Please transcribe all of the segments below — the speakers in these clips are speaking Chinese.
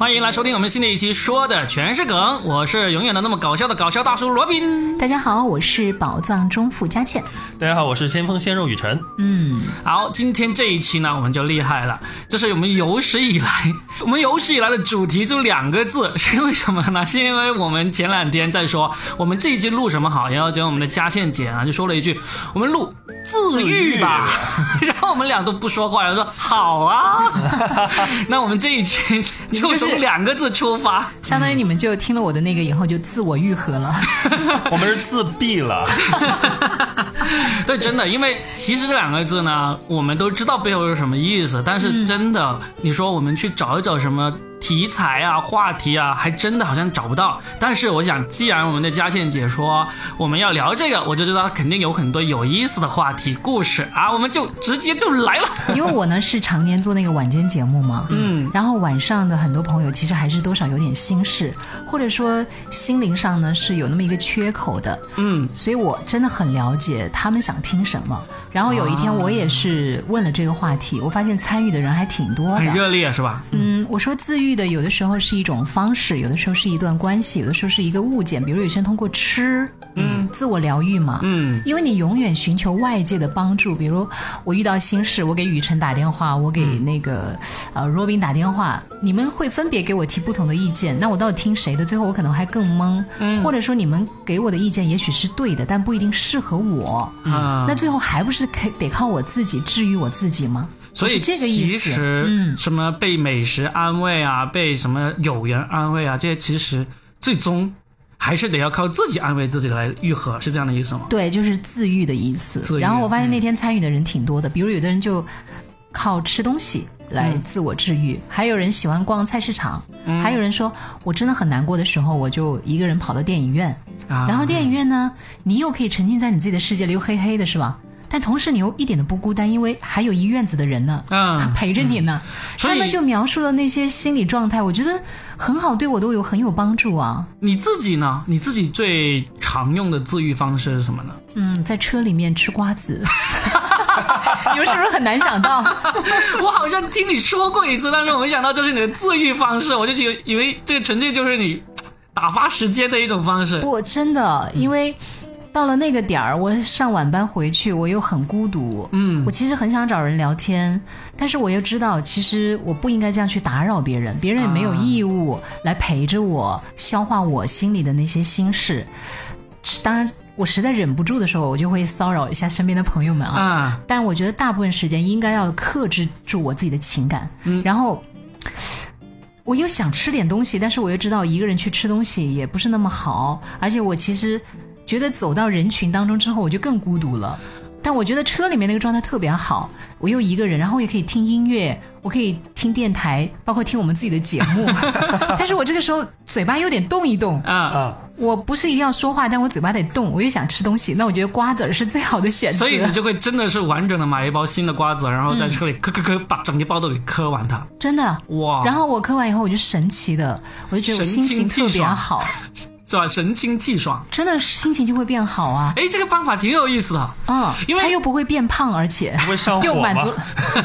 欢迎来收听我们新的一期，说的全是梗。我是永远的那么搞笑的搞笑大叔罗宾。大家好，我是宝藏中富佳倩。大家好，我是先锋鲜肉雨辰。嗯，好，今天这一期呢，我们就厉害了，这是我们有史以来，我们有史以来的主题就两个字，是因为什么呢？是因为我们前两天在说我们这一期录什么好，然后结果我们的佳倩姐啊就说了一句，我们录自愈吧，然后我们俩都不说话，然后说好啊，那我们这一期就从两个字出发，相当于你们就听了我的那个以后就自我愈合了。我们是自闭了。对，真的，因为其实这两个字呢，我们都知道背后是什么意思，但是真的，你说我们去找一找什么题材啊、话题啊，还真的好像找不到。但是我想，既然我们的佳倩姐说我们要聊这个，我就知道肯定有很多有意思的话题、故事啊，我们就直接就来了。因为我呢是常年做那个晚间节目嘛，嗯，然后晚上的很多朋友其实还是多少有点心事，或者说心灵上呢是有那么一个缺口的，嗯，所以我真的很了解他们想听什么。然后有一天我也是问了这个话题，我发现参与的人还挺多的，很热烈是吧？嗯，我说自愈的有的时候是一种方式，有的时候是一段关系，有的时候是一个物件，比如有些人通过吃，嗯，自我疗愈嘛，嗯，因为你永远寻求外界的帮助，比如我遇到心事，我给雨辰打电话，我给那个、呃 Robin 打电话，你们会分别给我提不同的意见，那我到底听谁的？最后我可能还更懵，嗯，或者说你们给我的意见也许是对的，但不一定适合我，啊。那最后还不是得得靠我自己治愈我自己吗？所以这个意其思实，嗯什么被美食安慰啊，被什么友人安慰啊，这些其实最终还是得要靠自己安慰自己来愈合，是这样的意思吗？对，就是自愈的意思然后我发现那天参与的人挺多的，比如有的人就靠吃东西来自我治愈，还有人喜欢逛菜市场，还有人说我真的很难过的时候，我就一个人跑到电影院。啊，然后电影院呢，你又可以沉浸在你自己的世界里，又黑黑的，是吧？但同时你又一点都不孤单，因为还有一院子的人呢，嗯陪着你呢。所以他们就描述了那些心理状态，我觉得很好，对我都有很有帮助啊。你自己呢？你自己最常用的自愈方式是什么呢？嗯，在车里面吃瓜子，你们是不是很难想到？我好像听你说过一次，但是我没想到这是你的自愈方式，我就以为以为这个纯粹就是你打发时间的一种方式。不，真的，因为到了那个点儿，我上晚班回去，我又很孤独。嗯我其实很想找人聊天，但是我又知道，其实我不应该这样去打扰别人，别人也没有义务来陪着我消化我心里的那些心事。当然，我实在忍不住的时候，我就会骚扰一下身边的朋友们啊。啊，但我觉得大部分时间应该要克制住我自己的情感，嗯然后我又想吃点东西，但是我又知道一个人去吃东西也不是那么好，而且我其实觉得走到人群当中之后，我就更孤独了。但我觉得车里面那个状态特别好，我又一个人，然后也可以听音乐，我可以听电台，包括听我们自己的节目。但是我这个时候嘴巴有点动一动，啊，啊，我不是一定要说话，但我嘴巴得动，我又想吃东西，那我觉得瓜子儿是最好的选择。所以你就会真的是完整的买一包新的瓜子，然后在车里磕磕磕，把整个包都给磕完它。真的，哇，然后我磕完以后，我就神奇的，我就觉得我心情特别好，是吧？神清气爽。真的心情就会变好啊。哎，这个方法挺有意思的。嗯，因为它又不会变胖，而且不会上火吗又满足。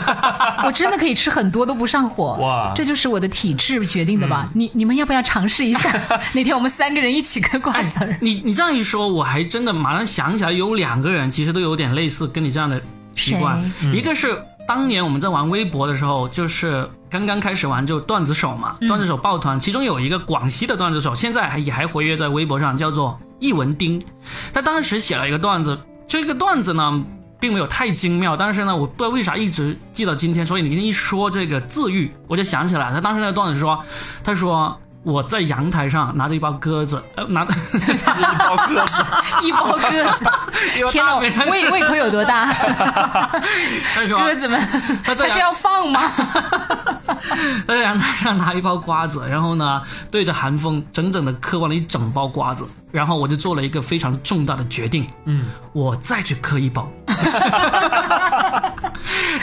我真的可以吃很多都不上火，哇这就是我的体质决定的吧？你你们要不要尝试一下？那天我们三个人一起嗑瓜子儿。你你这样一说，我还真的马上想起来，有两个人其实都有点类似跟你这样的习惯。一个是当年我们在玩微博的时候，就是刚刚开始玩就段子手嘛，段子手抱团，其中有一个广西的段子手，现在还也还活跃在微博上，叫做易文丁。他当时写了一个段子，这个段子呢。并没有太精妙，但是呢，我不知道为啥一直记到今天。所以你一说这个自愈，我就想起来，他当时那个段子说，他说我在阳台上拿着一包鸽子，呃，拿一包鸽子，一包鸽子，天哪，哪，胃胃口有多大？他说鸽子们，他是要放吗？他在阳台上拿一包瓜子，然后呢，对着寒风整整的嗑完了一整包瓜子，然后我就做了一个非常重大的决定，嗯，我再去嗑一包。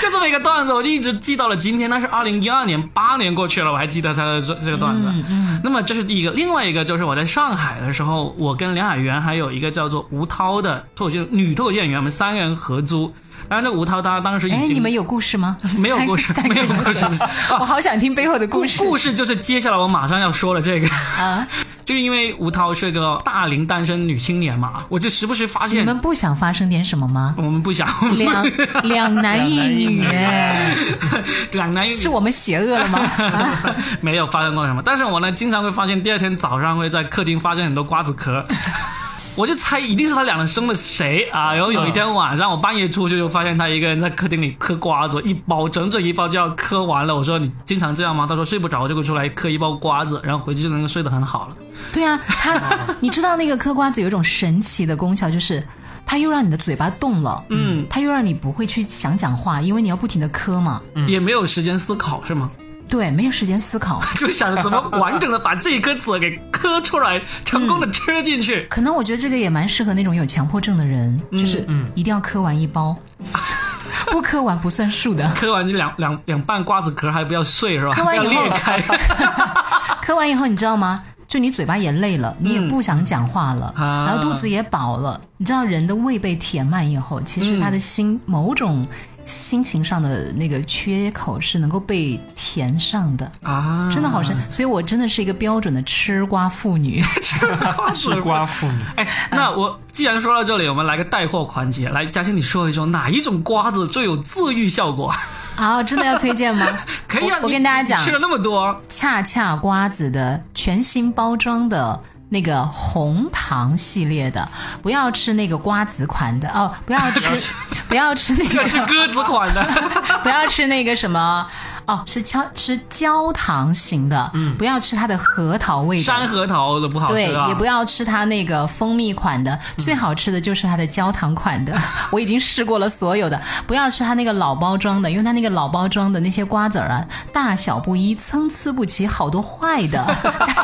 就这么一个段子，我就一直记到了今天。那是二零一二年，八年过去了，我还记得他的这这个段子。嗯，那么这是第一个，另外一个就是我在上海的时候，我跟梁海源还有一个叫做吴涛的脱口秀女脱口秀演员，我们三个人合租。然后这吴涛他当时已哎，经你们有故事吗？没有故事没有故事 我好想听背后的故故事。故事就是接下来我马上要说的这个，啊，就因为吴涛是个大龄单身女青年嘛，我就时不时发现你们不想发生点什么吗？我们不想两两男一女，哎两男一女是我们邪恶了吗？啊 没有发生过什么，但是我呢经常会发现第二天早上会在客厅发现很多瓜子壳。我就猜一定是他两人生了谁啊！然后有一天晚上，我半夜出去就发现他一个人在客厅里嗑瓜子，一包整整一包就要嗑完了。我说你经常这样吗？他说睡不着就会出来嗑一包瓜子，然后回去就能够睡得很好了。对啊，他你知道那个嗑瓜子有一种神奇的功效，就是它又让你的嘴巴动了，嗯，它又让你不会去想讲话，因为你要不停的嗑嘛。也没有时间思考是吗？对，没有时间思考。就想着怎么完整的把这一颗籽给磕出来，成功的吃进去。可能我觉得这个也蛮适合那种有强迫症的人，就是一定要磕完一包，不磕完不算数的。磕完就两两两半瓜子壳还不要碎是吧？磕完以后裂开。磕完以后，你知道吗？就你嘴巴也累了，你也不想讲话了，啊然后肚子也饱了。你知道人的胃被填满以后，其实他的心、某种心情上的那个缺口是能够被填上的，啊，真的好深。所以我真的是一个标准的吃瓜妇女。吃瓜妇女，哎，那我既然说到这里，我们来个带货环节，来，嘉欣你说一说哪一种瓜子最有自愈效果？好，真的要推荐吗？可以啊，我我跟大家讲吃了那么多，恰恰瓜子的全新包装的那个红糖系列的，不要吃那个瓜子款的哦，不要吃，不要吃那个鸽子款的，不要吃那个什么。哦，是焦吃焦糖型的，嗯不要吃它的核桃味的，山核桃的不好吃，啊。也不要吃它那个蜂蜜款的，最好吃的就是它的焦糖款的。我已经试过了所有的，不要吃它那个老包装的，因为它那个老包装的那些瓜子儿啊，大小不一，参差不齐，好多坏的。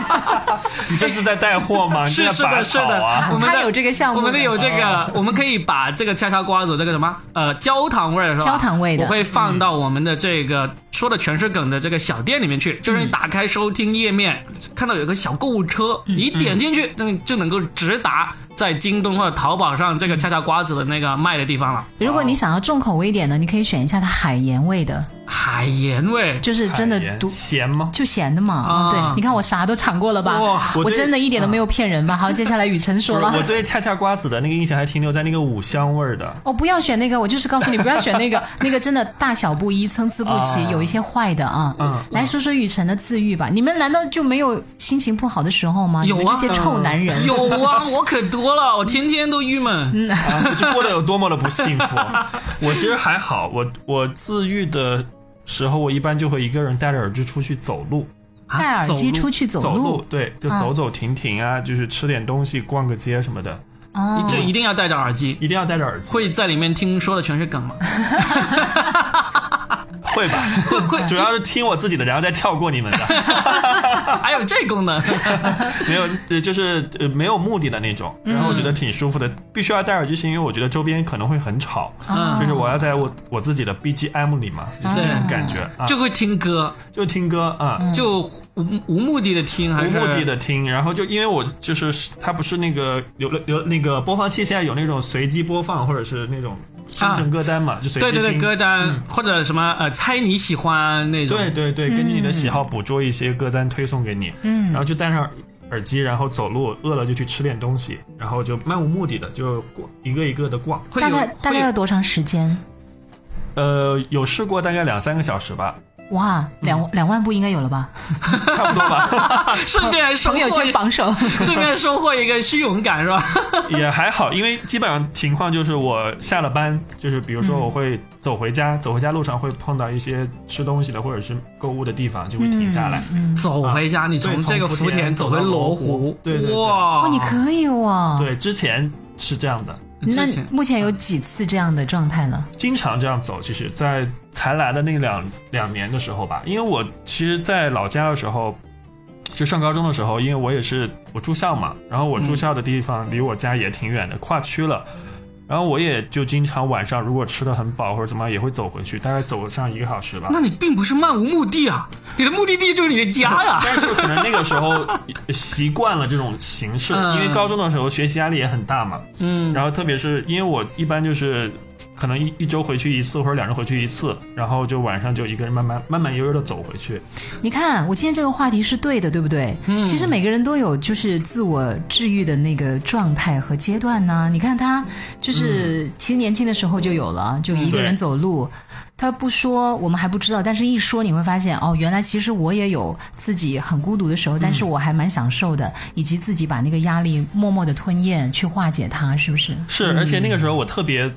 你这是在带货吗？是是的，是的啊！，我们的它有这个项目我们的有这个，我们可以把这个恰恰瓜子这个什么呃焦糖味儿是吧？焦糖味的我会放到我们的这个说的全是梗的这个小店里面去，就是你打开收听页面，看到有个小购物车，你点进去，那就能够直达在京东或者淘宝上这个恰恰瓜子的那个卖的地方了。如果你想要重口味一点的，你可以选一下它海盐味的，海盐味，就是真的咸吗？就咸的嘛。啊对，你看我啥都尝过了吧？哇我我真的一点都没有骗人吧？好，接下来雨辰说不是，吧我。对恰恰瓜子的那个印象还停留在那个五香味的。哦，不要选那个，我就是告诉你不要选那个，那个真的大小不一，参差不齐，啊有一些坏的啊。嗯来说说雨辰的自愈吧，你们难道就没有心情不好的时候吗？有啊，这些臭男人。有啊，我可多了，我天天都郁闷。啊，你是过得有多么的不幸福？我其实还好，我我自愈的时候，我一般就会一个人戴着耳机出去走路，啊戴耳机出去走走路对，就啊走走停停啊，就是吃点东西，逛个街什么的，哦，就一定要戴着耳机，一定要戴着耳机。会在里面听说的全是梗吗？会吧？会会，主要是听我自己的，然后再跳过你们的，还有这功能？没有，呃就是呃没有目的的那种。然后我觉得挺舒服的。必须要戴耳机，是因为我觉得周边可能会很吵，嗯就是我要在我我自己的 BGM 里嘛，就是这种感觉啊，就会听歌，就听歌啊。就无无目的的听，还是无目的的听，然后就因为我就是它不是那个有了有那个播放器，现在有那种随机播放或者是那种生成歌单嘛，就随机对对对歌单、或者什么呃猜你喜欢那种，对对对，根据你的喜好捕捉一些歌单推送给你，嗯，然后就戴上耳机，然后走路，饿了就去吃点东西，然后就漫无目的的就逛一个一个的逛，大概大概要多长时间？呃，有试过大概两三个小时吧，哇，两两万步应该有了吧？差不多吧，顺 便朋友，圈榜首。顺便收获一个虚荣感是吧？也还好，因为基本上情况就是我下了班，就是比如说我会走回家，走回家路上会碰到一些吃东西的或者是购物的地方，就会停下来。走回家，你从这个福田田走回罗罗湖对对对哇，哦，你可以哦。对，之前是这样的，那目前有几次这样的状态呢？经常这样走。其实，在才来的那两两年的时候吧，因为我其实，在老家的时候，就上高中的时候，因为我也是我住校嘛，然后我住校的地方离我家也挺远的，跨区了。然后我也就经常晚上如果吃的很饱或者怎么样，也会走回去，大概走上一个小时吧。那你并不是漫无目的啊，你的目的地就是你的家呀。但是可能那个时候习惯了这种形式，嗯因为高中的时候学习压力也很大嘛。嗯，然后特别是因为我一般就是可能一一周回去一次或者两周回去一次，然后就晚上就一个人慢慢慢慢悠悠的走回去。你看，我今天这个话题是对的，对不对？嗯，其实每个人都有就是自我治愈的那个状态和阶段呢。你看他就是其实年轻的时候就有了，就一个人走路。他不说，我们还不知道；但是一说，你会发现，哦，原来其实我也有自己很孤独的时候，但是我还蛮享受的，以及自己把那个压力默默的吞咽，去化解它，是不是？是，而且那个时候我特别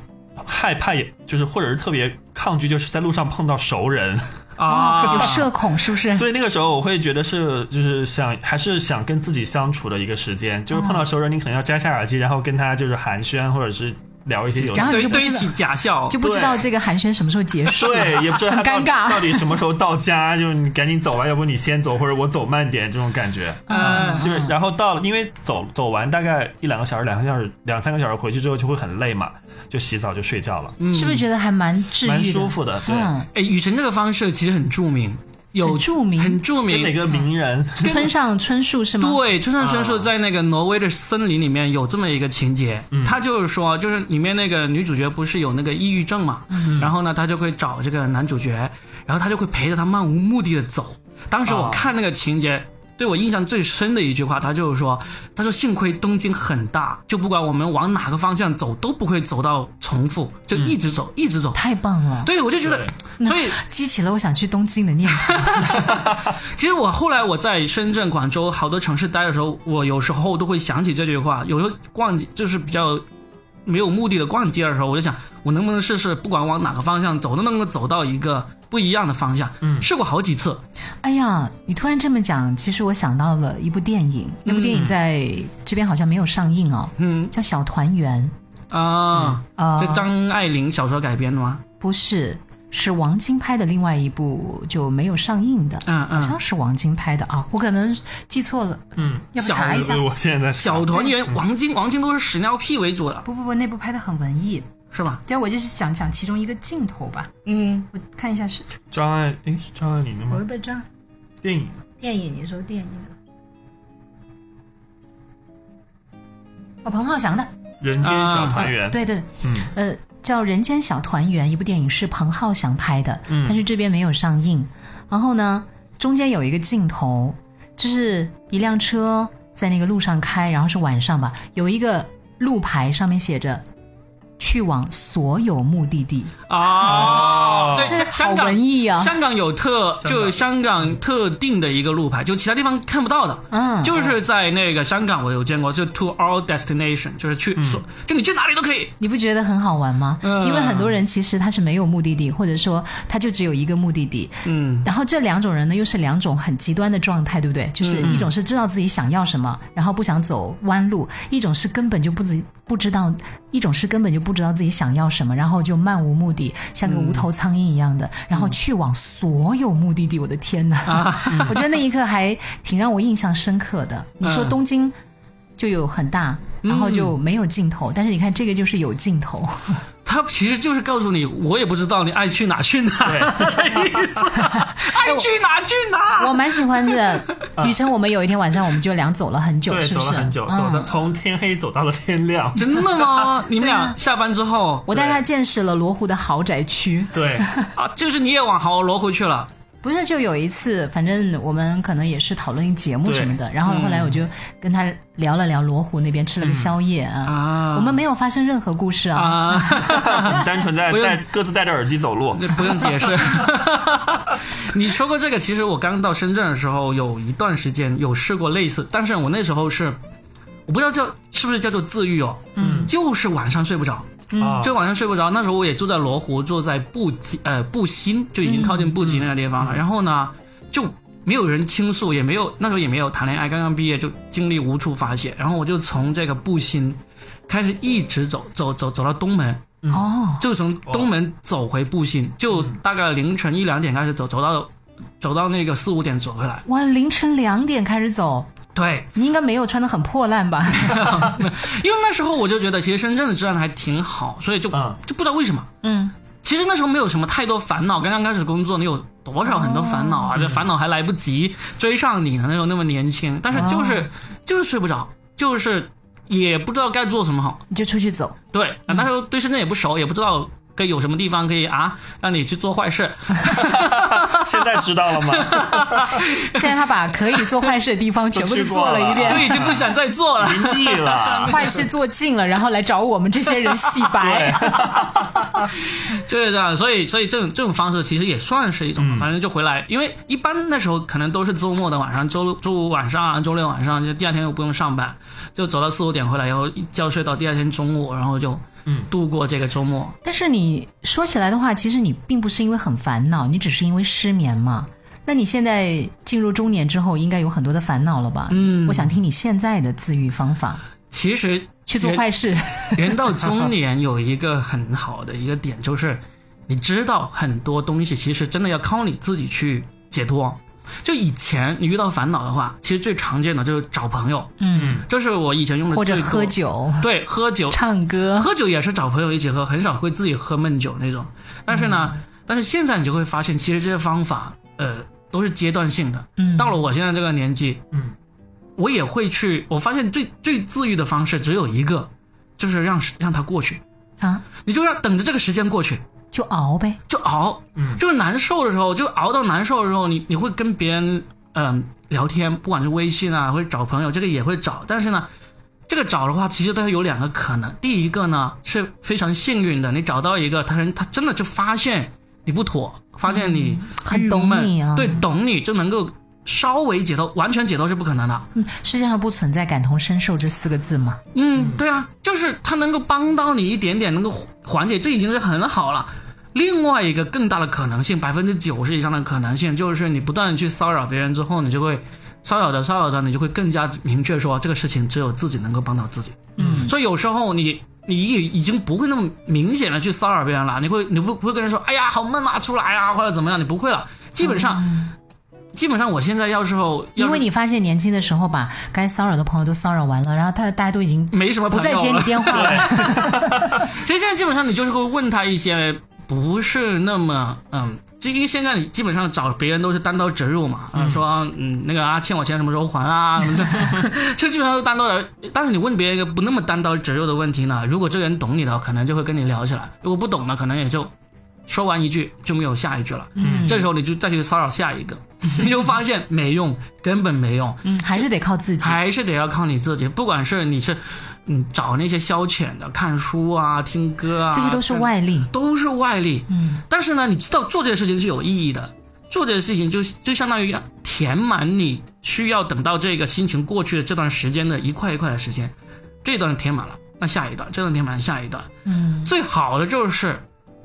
害怕，也就是或者是特别抗拒，就是在路上碰到熟人啊，有社恐，是不是？对，那个时候我会觉得是，就是想还是想跟自己相处的一个时间，就是碰到熟人，你可能要摘下耳机，然后跟他就是寒暄，或者是。聊一些有，然后就堆起假笑，就不知道这个寒暄什么时候结束，对，也不知道很尴尬，到底什么时候到家，就你赶紧走吧，要不你先走，或者我走慢点，这种感觉，嗯，就是然后到了，因为走走完大概一两个小时，两个小时，两三个小时回去之后就会很累嘛，就洗澡就睡觉了，是不是觉得还蛮治愈、蛮舒服的？对，哎，雨辰这个方式其实很著名。有著名，很著名，哪个名人？村上春树是吗？对，村上春树在那个挪威的森林里面有这么一个情节，他就是说，就是里面那个女主角不是有那个抑郁症嘛，然后呢，他就会找这个男主角，然后他就会陪着他漫无目的的走。当时我看那个情节。对我印象最深的一句话，他就是说：“他说幸亏东京很大，就不管我们往哪个方向走，都不会走到重复，就一直走，一直走。”太棒了！对，我就觉得，所以激起了我想去东京的念头。其实我后来我在深圳、广州好多城市待的时候，我有时候都会想起这句话。有时候逛街就是比较没有目的的逛街的时候，我就想，我能不能试试，不管往哪个方向走，都能够走到一个。不一样的方向，嗯，试过好几次。哎呀，你突然这么讲，其实我想到了一部电影，那部电影在这边好像没有上映哦，嗯，叫《小团圆》啊啊，是张爱玲小说改编的吗？不是，是王晶拍的另外一部就没有上映的，嗯嗯，好像是王晶拍的啊，我可能记错了，嗯，要不查一下？我现在在小团圆，王晶，王晶都是屎尿屁为主的，不不不，那部拍的很文艺。是吧？对，我就是讲讲其中一个镜头吧。嗯，我看一下是张爱，哎，是张爱玲的吗？不是，不是张电影。电影，你说电影？哦，彭浩翔的《人间小团圆》。对对，嗯，呃，叫《人间小团圆》，一部电影是彭浩翔拍的，但是这边没有上映。然后呢，中间有一个镜头，就是一辆车在那个路上开，然后是晚上吧，有一个路牌上面写着。去往所有目的地啊！这是好文艺啊！香港有特，就香港特定的一个路牌，就其他地方看不到的。嗯，就是在那个香港，我有见过，就 to all destination，就是去所，就你去哪里都可以。你不觉得很好玩吗？嗯，因为很多人其实他是没有目的地，或者说他就只有一个目的地。嗯，然后这两种人呢，又是两种很极端的状态，对不对？就是一种是知道自己想要什么，然后不想走弯路；一种是根本就不知不知道，一种是根本就不。知道自己想要什么，然后就漫无目的，像个无头苍蝇一样的，然后去往所有目的地。我的天哪！我觉得那一刻还挺让我印象深刻的。你说东京就有很大，然后就没有尽头，但是你看这个就是有尽头。他其实就是告诉你，我也不知道你爱去哪去哪，这意思。爱去哪去哪。我蛮喜欢的。雨辰，我们有一天晚上我们就俩走了很久，是不是？走了很久，走的从天黑走到了天亮。真的吗？你们俩下班之后，我带他见识了罗湖的豪宅区。对啊，就是你也往豪罗湖去了。不是，就有一次，反正我们可能也是讨论节目什么的，然后后来我就跟他聊了聊罗湖那边吃了个宵夜啊，我们没有发生任何故事啊，单纯在带各自戴着耳机走路，不用解释。你说过这个，其实我刚到深圳的时候，有一段时间有试过类似，但是我那时候是我不知道叫是不是叫做自愈哦，嗯，就是晚上睡不着。嗯，就晚上睡不着。那时候我也住在罗湖，住在布吉，呃，布新，就已经靠近布吉那个地方了。然后呢，就没有人倾诉，也没有那时候也没有谈恋爱，刚刚毕业就精力无处发泄。然后我就从这个布新开始一直走，走走走到东门，哦，就从东门走回布新，就大概凌晨一两点开始走，走到走到那个四五点走回来。哇，凌晨两点开始走。对你应该没有穿的很破烂吧？因为那时候我就觉得，其实深圳的治安还挺好，所以就就不知道为什么。嗯，其实那时候没有什么太多烦恼，刚刚开始工作，你有多少很多烦恼啊？这烦恼还来不及追上你呢，那时候那么年轻，但是就是就是睡不着，就是也不知道该做什么好，你就出去走。对，那时候对深圳也不熟，也不知道可以有什么地方可以啊让你去做坏事？现在知道了吗？现在他把可以做坏事的地方全部都做了一遍，对，就不想再做了，腻了，坏事做尽了，然后来找我们这些人洗白。就是这样，所以所以这种这种方式其实也算是一种，反正就回来，因为一般那时候可能都是周末的晚上，周周五晚上、周六晚上，就第二天又不用上班，就走到四五点回来，然后一觉睡到第二天中午，然后就嗯度过这个周末。但是你说起来的话，其实你并不是因为很烦恼，你只是因为失眠嘛。那你现在进入中年之后，应该有很多的烦恼了吧？嗯，我想听你现在的自愈方法。其实去做坏事，人到中年有一个很好的一个点，就是你知道很多东西其实真的要靠你自己去解脱。就以前你遇到烦恼的话，其实最常见的就是找朋友，嗯，这是我以前用的或者喝酒，对，喝酒、唱歌，喝酒也是找朋友一起喝，很少会自己喝闷酒那种。但是呢，但是现在你就会发现，其实这些方法，呃。都是阶段性的，嗯，到了我现在这个年纪，嗯，我也会去。我发现最最治愈的方式只有一个，就是让让它过去。啊，你就让等着这个时间过去，就熬呗，就熬，嗯，就是难受的时候，就熬到难受的时候，你你会跟别人嗯聊天，不管是微信啊，或者找朋友，这个也会找。但是呢，这个找的话，其实都有两个可能。第一个呢是非常幸运的，你找到一个他人，他真的就发现。你不妥，发现你很懂你啊，对，懂你就能够稍微解脱，完全解脱是不可能的。嗯，世界上不存在感同身受这四个字吗？嗯，对啊，就是他能够帮到你一点点，能够缓解，这已经是很好了。另外一个更大的可能性，百分之九十以上的可能性，就是你不断去骚扰别人之后，你就会骚扰着骚扰着，你就会更加明确说，这个事情只有自己能够帮到自己。嗯，所以有时候你。你已已经不会那么明显的去骚扰别人了，你会你不不会跟人说，哎呀好闷啊，出来啊或者怎么样，你不会了。基本上，基本上我现在要时候，因为你发现年轻的时候把该骚扰的朋友都骚扰完了，然后他大家都已经没什么不再接你电话了。所以现在基本上你就是会问他一些不是那么嗯。就因为现在你基本上找别人都是单刀直入嘛，说嗯那个啊欠我钱什么时候还啊，就基本上都单刀的。但是你问别人一个不那么单刀直入的问题呢，如果这个人懂你的，可能就会跟你聊起来；如果不懂呢，可能也就说完一句就没有下一句了。嗯，这时候你就再去骚扰下一个，你就发现没用，根本没用。嗯，还是得靠自己，还是得要靠你自己。不管是你是。嗯，找那些消遣的，看书啊，听歌啊，这些都是外力，都是外力。嗯，但是呢，你知道做这些事情是有意义的，做这些事情就就相当于填满你需要等到这个心情过去的这段时间的一块一块的时间，这段填满了，那下一段，这段填满了下一段。嗯，最好的就是，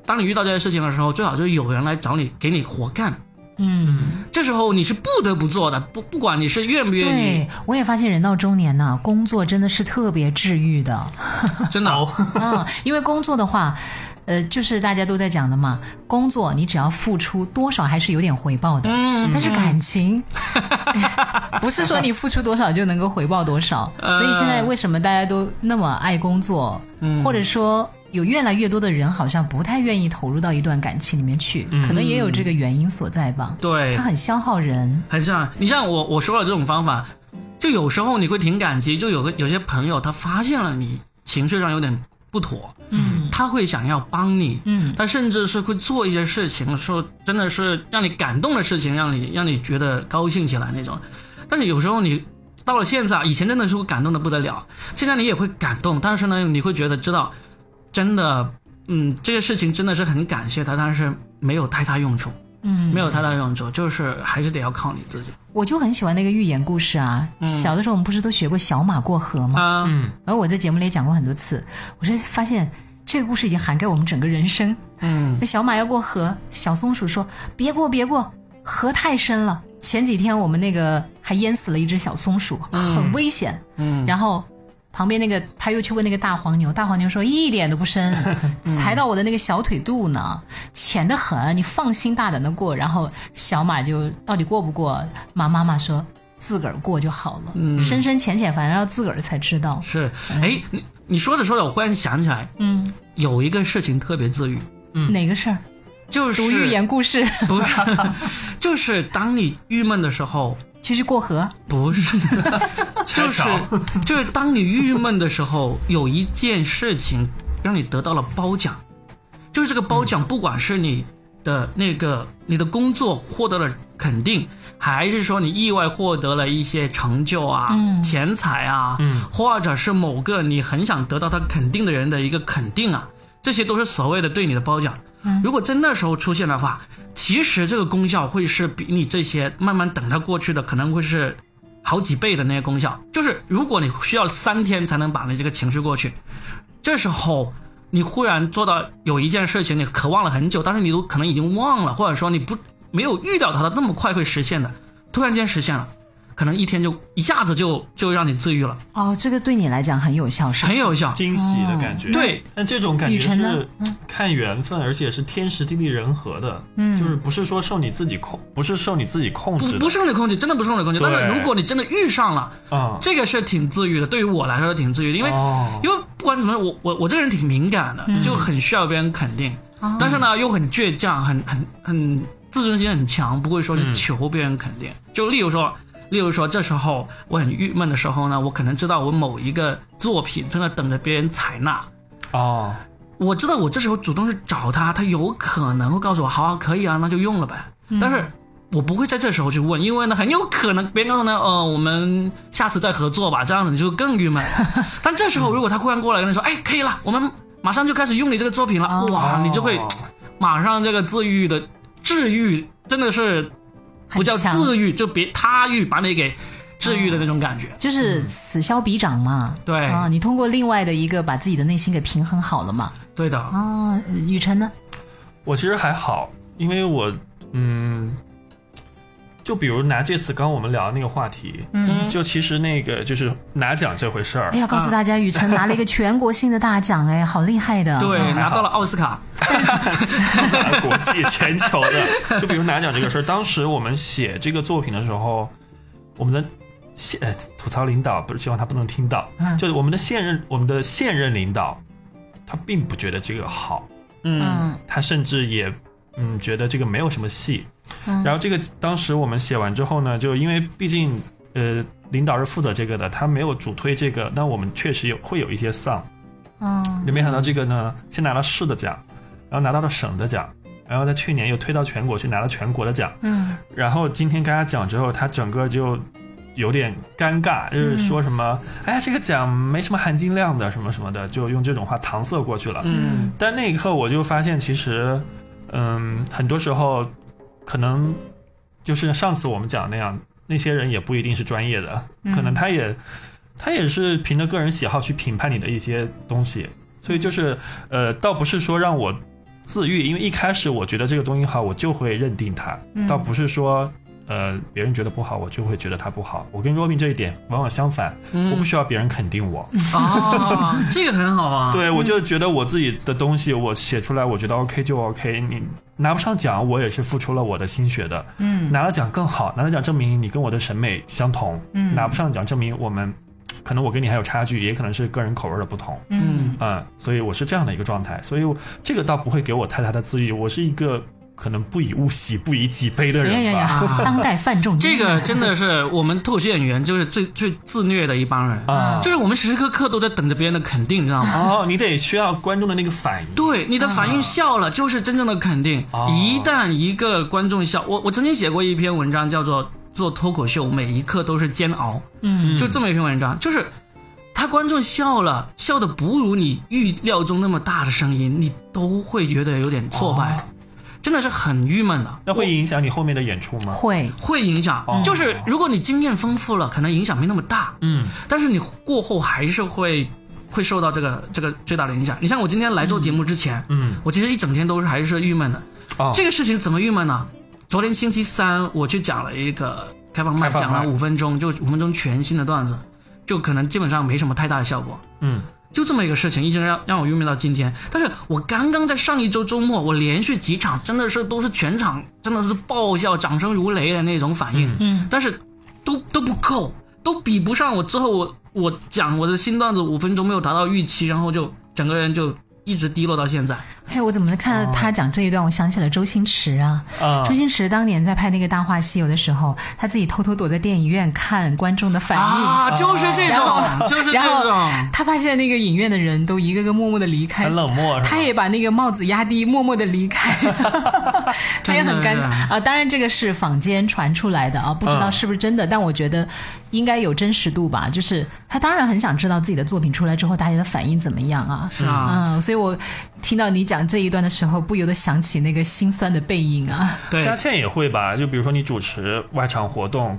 当你遇到这些事情的时候，最好就是有人来找你，给你活干。嗯，这时候你是不得不做的，不不管你是愿不愿意。对，我也发现人到中年呢，工作真的是特别治愈的，真的哦。嗯，因为工作的话，呃，就是大家都在讲的嘛，工作你只要付出多少，还是有点回报的。嗯，但是感情，不是说你付出多少就能够回报多少。所以现在为什么大家都那么爱工作，嗯或者说？有越来越多的人好像不太愿意投入到一段感情里面去，可能也有这个原因所在吧。对，它很消耗人。很像你像我我说了这种方法，就有时候你会挺感激，就有个有些朋友他发现了你情绪上有点不妥，嗯，他会想要帮你，嗯，他甚至是会做一些事情，说真的是让你感动的事情，让你让你觉得高兴起来那种。但是有时候你到了现在，以前真的是会感动的不得了，现在你也会感动，但是呢，你会觉得知道。真的，嗯，这个事情真的是很感谢他，但是没有太大用处，嗯，没有太大用处，就是还是得要靠你自己。我就很喜欢那个寓言故事啊，小的时候我们不是都学过小马过河吗？嗯，而我在节目里也讲过很多次，我是发现这个故事已经涵盖我们整个人生。嗯，那小马要过河，小松鼠说：“别过，别过，河太深了。”前几天我们那个还淹死了一只小松鼠，很危险。嗯，然后。旁边那个他又去问那个大黄牛，大黄牛说一点都不深，才到我的那个小腿肚呢，浅得很，你放心大胆的过。然后小马就到底过不过？马妈妈说自个儿过就好了，深深浅浅，反正要自个儿才知道。是，哎，你你说着说着，我忽然想起来，嗯，有一个事情特别治愈，嗯，哪个事儿？就是读寓言故事，不是，就是当你郁闷的时候。继续过河？不是，就是 就是当你郁闷的时候，有一件事情让你得到了褒奖，就是这个褒奖，不管是你的那个你的工作获得了肯定，还是说你意外获得了一些成就啊、钱财啊，嗯。或者是某个你很想得到他肯定的人的一个肯定啊，这些都是所谓的对你的褒奖。如果在那时候出现的话，其实这个功效会是比你这些慢慢等它过去的可能会是好几倍的那些功效。就是如果你需要三天才能把你这个情绪过去，这时候你忽然做到有一件事情，你渴望了很久，但是你都可能已经忘了，或者说你不没有预料到它那么快会实现的，突然间实现了，可能一天就一下子就就让你治愈了，哦，这个对你来讲很有效，是很有效。惊喜的感觉。对，但这种感觉是看缘分，而且是天时地利人和的。嗯，就是不是说受你自己控，不是受你自己控制。不不是受你控制，真的不是受你控制。但是如果你真的遇上了，啊，这个是挺治愈的。对于我来说挺治愈的，因为、哦因为不管怎么样，我我我这个人挺敏感的，就很需要别人肯定，但是呢又很倔强，很很很自尊心很强，不会说是求别人肯定。就例如说，例如说这时候我很郁闷的时候呢，我可能知道我某一个作品正在等着别人采纳。哦，我知道我这时候主动去找他，他有可能会告诉我，好啊，可以啊，那就用了呗。但是我不会在这时候去问，因为呢，很有可能别人告诉呢，呃，我们下次再合作吧，这样子你就更郁闷。但这时候如果他忽然过来跟你说，哎，可以了，我们马上就开始用你这个作品了，哦哇，你就会马上这个治愈的治愈，真的是不叫自愈，就别他愈把你给治愈的那种感觉。就是此消彼长嘛。对啊，你通过另外的一个把自己的内心给平衡好了嘛。对的，啊，呃雨辰呢？我其实还好，因为我嗯，就比如拿这次刚我们聊的那个话题，嗯，就其实那个就是拿奖这回事儿。哎，呀，告诉大家，雨辰拿了一个全国性的大奖，哎，好厉害的。对，嗯拿到了奥斯卡。国际全球的。就比如拿奖这个事儿，当时我们写这个作品的时候，我们的现呃吐槽领导不是希望他不能听到，嗯。就是我们的现任我们的现任领导，他并不觉得这个好，嗯。嗯。他甚至也嗯觉得这个没有什么戏。嗯然后这个当时我们写完之后呢，就因为毕竟呃领导是负责这个的，他没有主推这个，那我们确实有会有一些丧。嗯就没想到这个呢，先拿了市的奖，然后拿到了省的奖，然后在去年又推到全国去拿了全国的奖，嗯然后今天跟他讲之后，他整个就有点尴尬，就是说什么，哎呀，这个奖没什么含金量的，什么什么的，就用这种话搪塞过去了。嗯但那一刻我就发现，其实，嗯，很多时候可能就是上次我们讲那样，那些人也不一定是专业的，可能他也他也是凭着个人喜好去评判你的一些东西，所以就是呃，倒不是说让我自愈，因为一开始我觉得这个东西好，我就会认定它，倒不是说。呃，别人觉得不好，我就会觉得他不好。我跟 Robin 这一点往往相反，我不需要别人肯定我，哦，这个很好啊。对，我就觉得我自己的东西我写出来，我觉得 OK 就 OK。你拿不上奖，我也是付出了我的心血的。嗯拿了奖更好，拿了奖证明你跟我的审美相同。嗯拿不上奖证明我们可能我跟你还有差距，也可能是个人口味的不同。嗯嗯，所以我是这样的一个状态，所以这个倒不会给我太大的自愈。我是一个可能不以物喜，不以己悲的人吧。呀呀，当代范仲淹这个真的是我们脱口秀演员就是最最自虐的一帮人啊就是我们时时刻刻都在等着别人的肯定，你知道吗？哦，你得需要观众的那个反应。对，你的反应笑了，就是真正的肯定。哦一旦一个观众笑，我我曾经写过一篇文章，叫做《做脱口秀每一刻都是煎熬》，嗯就这么一篇文章，就是他观众笑了，笑的不如你预料中那么大的声音，你都会觉得有点挫败，真的是很郁闷了。那会影响你后面的演出吗？会会影响，就是如果你经验丰富了，可能影响没那么大，嗯，但是你过后还是会会受到这个这个最大的影响。你像我今天来做节目之前，嗯，我其实一整天都是还是郁闷的。哦这个事情怎么郁闷呢？昨天星期三我去讲了一个开放麦，开放麦讲了五分钟，就五分钟全新的段子，就可能基本上没什么太大的效果。嗯，就这么一个事情，一直让让我郁闷到今天。但是我刚刚在上一周周末，我连续几场真的是都是全场真的是爆笑、掌声如雷的那种反应，嗯，但是都都不够，都比不上我之后我我讲我的新段子五分钟没有达到预期，然后就整个人就一直低落到现在。哎，我怎么看到他讲这一段，我想起了周星驰啊。啊周星驰当年在拍那个《大话西游》的时候，他自己偷偷躲在电影院看观众的反应。啊，就是这种，就是这然后种。他发现那个影院的人都一个个默默的离开，很冷漠？他也把那个帽子压低，默默的离开，他也很尴尬啊。当然，这个是坊间传出来的啊，不知道嗯是不是真的，但我觉得应该有真实度吧。就是他当然很想知道自己的作品出来之后大家的反应怎么样啊。是啊，嗯，所以我听到你讲这一段的时候，不由得想起那个心酸的背影啊。对，佳倩也会吧？就比如说你主持外场活动，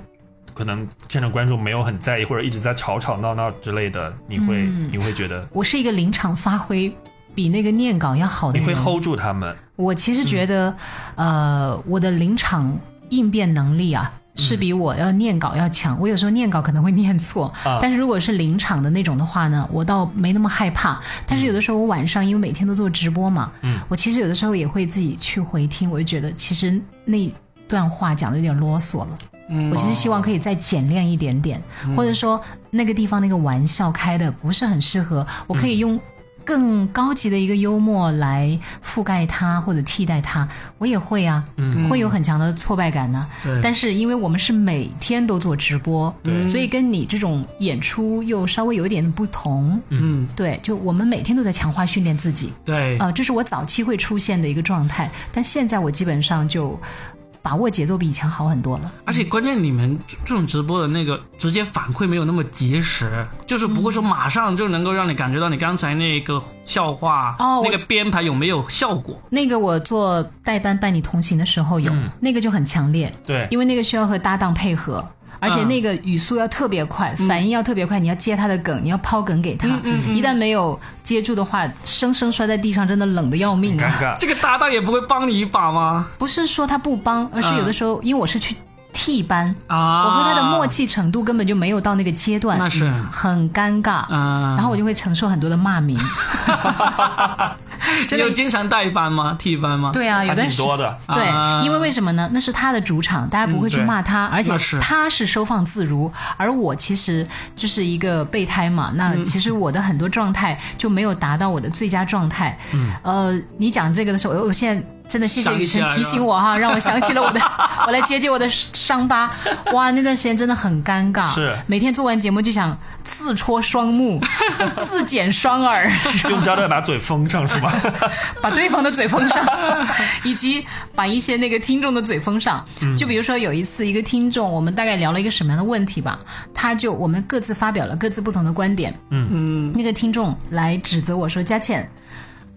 可能现场观众没有很在意，或者一直在吵吵闹闹之类的，你会、嗯你会觉得我是一个临场发挥比那个念稿要好的人。你会 hold 住他们，我其实觉得，呃，我的临场应变能力啊。是比我要念稿要强。我有时候念稿可能会念错，啊但是如果是临场的那种的话呢，我倒没那么害怕。但是有的时候我晚上因为每天都做直播嘛，嗯我其实有的时候也会自己去回听，我就觉得其实那段话讲的有点啰嗦了。嗯我其实希望可以再简练一点点，或者说那个地方那个玩笑开的不是很适合，我可以用更高级的一个幽默来覆盖它或者替代它，我也会啊，会有很强的挫败感呢、对。但是因为我们是每天都做直播，所以跟你这种演出又稍微有一点的不同。嗯，对，就我们每天都在强化训练自己，对，啊、这是我早期会出现的一个状态，但现在我基本上就把握节奏比以前好很多了。而且关键你们这这种直播的那个直接反馈没有那么及时，就是不会说马上就能够让你感觉到你刚才那个笑话、哦那个编排有没有效果。那个我做代班伴你同行的时候有，那个就很强烈，对，因为那个需要和搭档配合。而且那个语速要特别快，反应要特别快，你要接他的梗，你要抛梗给他。一旦没有接住的话，生生摔在地上，真的冷的要命啊！尴尬。这个搭档也不会帮你一把吗？不是说他不帮，而是有的时候，因为我是去替班，啊，我和他的默，契程度根本就没有到那个阶段，那是，很尴尬。嗯，然后我就会承受很多的骂名。你 真的有经常代班吗？替班吗？对啊，有还段时挺多的，对啊，因为为什么呢？那是他的主场，大家不会去骂他，而且他是收放自如，而我其实就是一个备胎嘛。那嗯其实我的很多状态就没有达到我的最佳状态。嗯，呃，你讲这个的时候，我现在。真的谢谢雨辰提醒我哈，让我想起了我的，我来解解我的伤疤。哇，那段时间真的很尴尬，是每天做完节目就想自戳双目，自剪双耳，用胶带把嘴封上是吧？把对方的嘴封上，以及把一些那个听众的嘴封上。嗯就比如说有一次，一个听众，我们大概聊了一个什么样的问题吧，他就我们各自发表了各自不同的观点。嗯嗯，那个听众来指责我说：“佳倩。”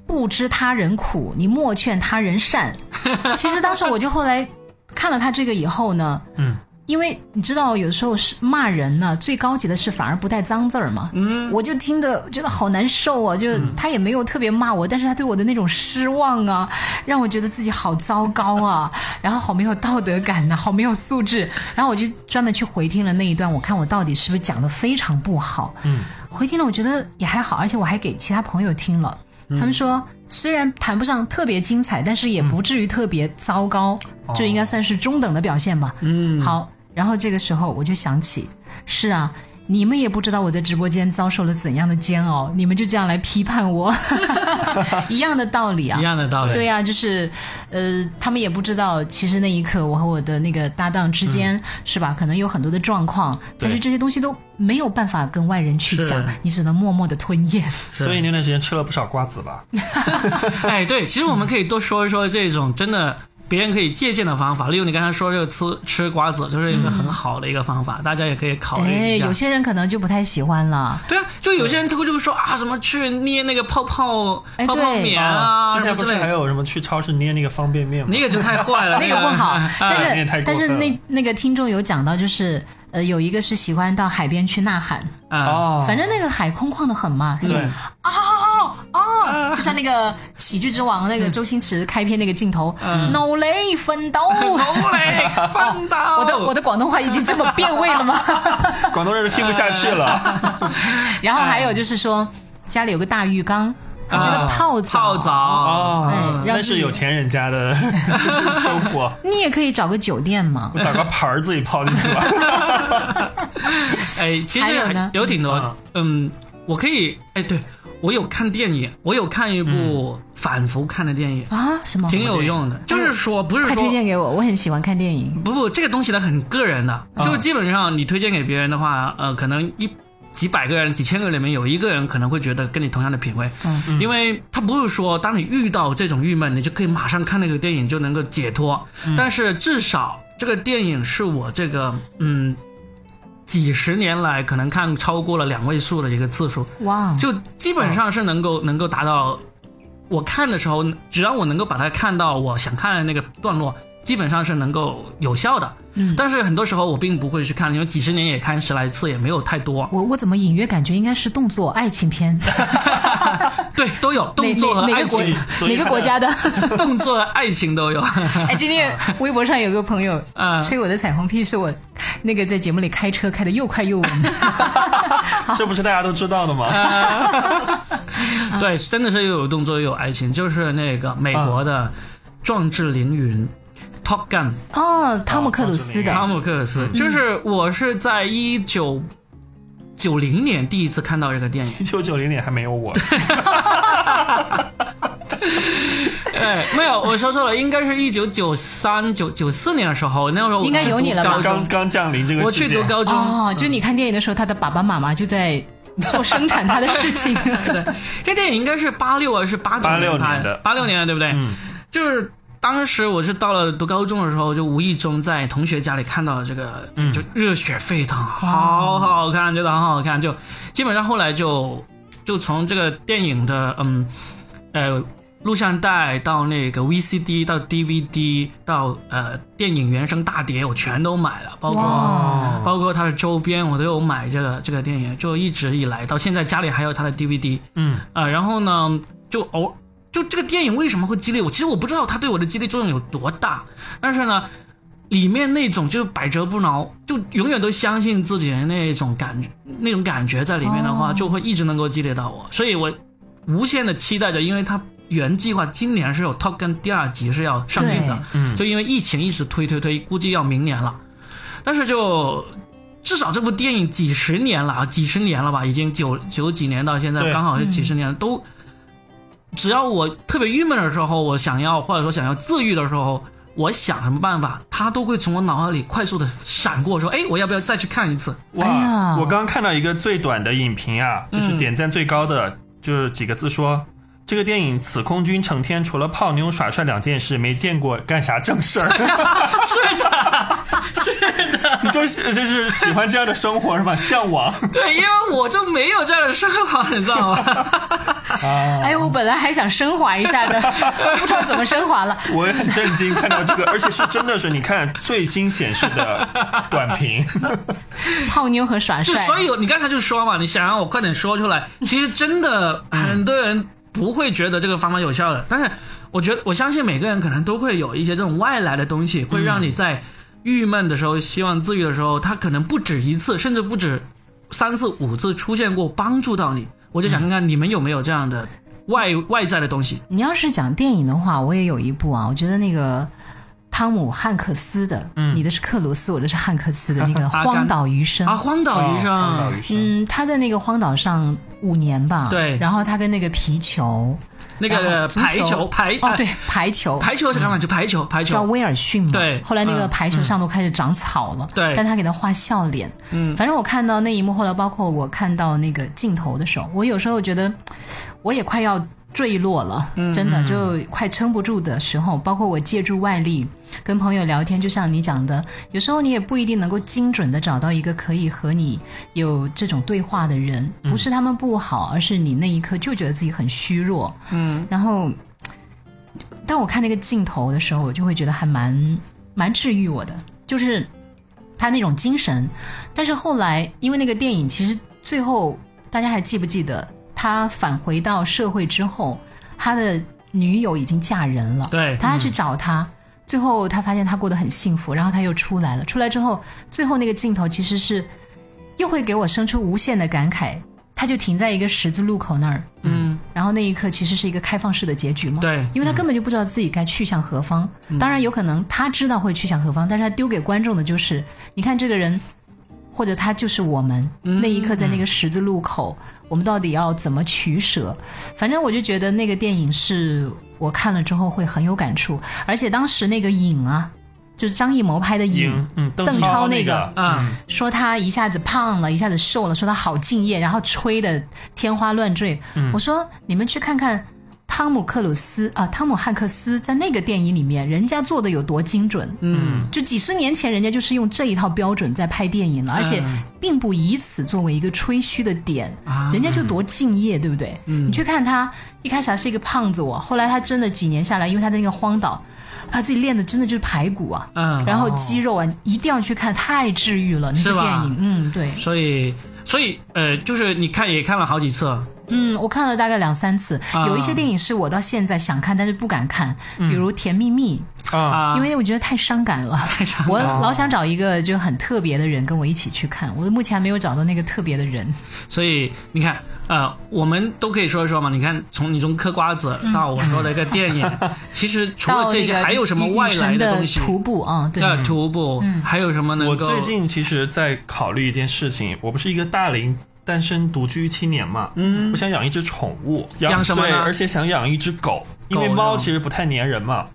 不知他人苦，你莫劝他人善。其实当时我就后来看了他这个以后呢，嗯，因为你知道，有时候是骂人呢，最高级的是反而不带脏字儿嘛。嗯，我就听得觉得好难受啊，就他也没有特别骂我，但是他对我的那种失望啊，让我觉得自己好糟糕啊，然后好没有道德感呐、好没有素质。然后我就专门去回听了那一段，我看我到底是不是讲的非常不好。嗯，回听了，我觉得也还好，而且我还给其他朋友听了。他们说，虽然谈不上特别精彩，但是也不至于特别糟糕，就应该算是中等的表现吧。嗯，好。然后这个时候我就想起，是啊，你们也不知道我在直播间遭受了怎样的煎熬，你们就这样来批判我，一样的道理啊一。样的道理。对呀、就是，呃，他们也不知道，其实那一刻我和我的那个搭档之间、是吧，可能有很多的状况，但是这些东西都没有办法跟外人去讲，你只能默默的吞咽。所以那段时间吃了不少瓜子吧？哎，对，其实我们可以多说一说这种真的别人可以借鉴的方法，例如你刚才说这个吃吃瓜子，就是一个很好的一个方法，大家也可以考虑哎，一下。有些人可能就不太喜欢了。对啊，就有些人他会就会说啊，什么去捏那个泡泡哎泡泡棉啊，之前不是什么之类的，还有什么去超市捏那个方便面吗？那个就太坏了，那个不好，但是但是那那个听众有讲到，就是呃有一个是喜欢到海边去呐喊，啊，哦，反正那个海空旷的很嘛，对，啊，啊就像那个喜剧之王那个周星驰开篇那个镜头，努力奋斗。努力奋斗。我的我的广东话已经这么变味了吗？广东人都听不下去了。然后还有就是说家里有个大浴缸，我觉得泡澡泡澡，哦那是有钱人家的 生活。你也可以找个酒店嘛。我找个盆儿自己泡进去吧。哎，其实有有挺多嗯，嗯，我可以，哎，对我有看电影，我有看一部反复看的电影，啊，什么？挺有用的。就是说，不是快推荐给我，我很喜欢看电影。不不，这个东西呢很个人的，就是基本上你推荐给别人的话，呃，可能一几百个人、几千个人里面有一个人可能会觉得跟你同样的品味，嗯。因为他不是说当你遇到这种郁闷，你就可以马上看那个电影就能够解脱，但是至少这个电影是我这个嗯几十年来可能看超过了两位数的一个次数，哇，就基本上是能够、能够达到，我看的时候，只要我能够把它看到我想看的那个段落，基本上是能够有效的。嗯但是很多时候我并不会去看，因为几十年也看十来次，也没有太多。我我怎么隐约感觉应该是动作爱情片？对，都有动作和爱哪哪个国情，哪个国家的？动作、爱情都有。哎，今天 微博上有个朋友啊吹我的彩虹屁，是我那个在节目里开车开的又快又稳。这不是大家都知道的吗？对，真的是又有动作又有爱情，就是那个美国的《壮志凌云》（Top Gun）。哦，汤姆克鲁斯的，汤姆克鲁斯，就是我是在一九九零年第一次看到这个电影。一九九零年还没有我，哎，没有，我说错了，应该是一九九三九九四年的时候，那时候我应该有你了吧刚刚降临这个我世界。去读高中。哦，就你看电影的时候，他的爸爸妈妈就在做生产他的事情。对，这电影应该是八六啊是八九86拍年的八六年的对不对？嗯，就是当时我是到了读高中的时候，就无意中在同学家里看到了这个，嗯。就热血沸腾，好好看，觉得好好看，就基本上后来就就从这个电影的嗯呃录像带到那个 VCD 到 DVD 到呃电影原声大碟，我全都买了，包括包括它的周边我都有买这个这个电影，就一直以来到现在家里还有它的 DVD。嗯，啊、然后呢，就偶就这个电影为什么会激励我？其实我不知道它对我的激励作用有多大，但是呢，里面那种就是百折不挠，就永远都相信自己的那种感觉，那种感觉在里面的话，哦就会一直能够激励到我，所以我无限的期待着，因为它。原计划今年是有《Top Gun》第二集是要上映的，嗯就因为疫情一直推推推，估计要明年了。但是就至少这部电影几十年了啊，几十年了吧，已经九九几年到现在，刚好是几十年，都只要我特别郁闷的时候，我想要或者说想要自愈的时候，我想什么办法，它都会从我脑海里快速的闪过，说，哎，我要不要再去看一次？哇！哎我刚刚看到一个最短的影评啊，就是嗯点赞最高的，就是几个字说。这个电影，此空军成天除了泡妞耍帅两件事，没见过干啥正事儿。是的，是的，你就是就是喜欢这样的生活是吧？向往。对，因为我就没有这样的生活，你知道吗？哎，我本来还想升华一下的，不知道怎么升华了。我也很震惊看到这个，而且是真的是你看最新显示的短评。泡妞和耍帅，所以你刚才就说嘛，你想让我快点说出来，其实真的很多人不会觉得这个方法有效的，但是我觉得我相信每个人可能都会有一些这种外来的东西，会让你在郁闷的时候、希望自愈的时候，他可能不止一次，甚至不止三次、五次出现过，帮助到你。我就想看看你们有没有这样的外外在的东西。你要是讲电影的话，我也有一部啊，我觉得那个汤姆汉克斯的，你的是克鲁斯，我的是汉克斯的那个 《荒岛余生》啊，荒岛余生，哦荒岛余生。嗯，他在那个荒岛上五年吧，对。然后他跟那个皮球，那个排球排哦，对，排球，排球是橄榄球，排球排球。叫，威尔逊嘛，对。后来那个嗯。排球上都开始长草了，对。但他给他画笑脸，嗯，反正我看到那一幕，后来包括我看到那个镜头的时候，我有时候觉得我也快要坠落了，嗯真的就快撑不住的时候，包括我借助外力跟朋友聊天，就像你讲的，有时候你也不一定能够精准的找到一个可以和你有这种对话的人，嗯。不是他们不好，而是你那一刻就觉得自己很虚弱，嗯，然后当我看那个镜头的时候，我就会觉得还蛮蛮治愈我的，就是他那种精神。但是后来，因为那个电影其实最后大家还记不记得，他返回到社会之后，他的女友已经嫁人了，对，他还去找他。最后他发现他过得很幸福，然后他又出来了。出来之后，最后那个镜头其实是又会给我生出无限的感慨。他就停在一个十字路口那儿，嗯，然后那一刻其实是一个开放式的结局嘛。对，因为他根本就不知道自己该去向何方。当然，有可能他知道会去向何方，但是他丢给观众的就是，你看这个人或者他就是我们。那一刻在那个十字路口，我们到底要怎么取舍？反正我就觉得那个电影是我看了之后会很有感触，而且当时那个影啊。就是张艺谋拍的影，嗯，邓超那个，嗯，说他一下子胖了，一下子瘦了，说他好敬业，然后吹的天花乱坠。我说你们去看看汤姆克鲁斯啊，汤姆汉克斯在那个电影里面，人家做的有多精准。嗯，就几十年前人家就是用这一套标准在拍电影了，而且并不以此作为一个吹嘘的点，人家就多敬业，对不对？你去看他一开始还是一个胖子，我后来他真的几年下来，因为他在那个荒岛。他自己练的真的就是排骨啊，嗯，然后肌肉啊，一定要去看，太治愈了。那个电影，嗯，对。所以，所以，呃，就是你看也看了好几次。嗯，我看了大概两三次。有一些电影是我到现在想看，但是不敢看，比如《甜蜜蜜》啊，因为我觉得太伤感了。太伤。我老想找一个就很特别的人跟我一起去看，我目前还没有找到那个特别的人。所以你看。呃，我们都可以说一说嘛。你看，从你从嗑瓜子到我说的一个电影，其实除了这些，还有什么外来的东西？徒步啊，对，徒步，还有什么呢？我最近其实，在考虑一件事情。我不是一个大龄单身独居青年嘛，嗯，我想养一只宠物，养什么？对，而且想养一只狗，因为猫其实不太粘人嘛。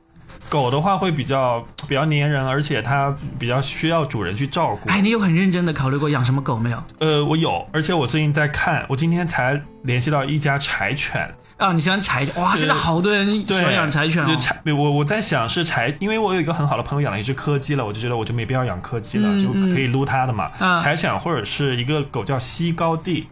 狗的话会比较比较粘人，而且它比较需要主人去照顾。哎，你有很认真的考虑过养什么狗没有？呃，我有，而且我最近在看，我今天才联系到一家柴犬啊。你喜欢柴犬？哇，现在好多人喜欢养柴犬。柴，我我在想是柴，因为我有一个很好的朋友养了一只柯基了，我就觉得我就没必要养柯基了，就可以撸它的嘛。柴犬或者是一个狗叫西高地。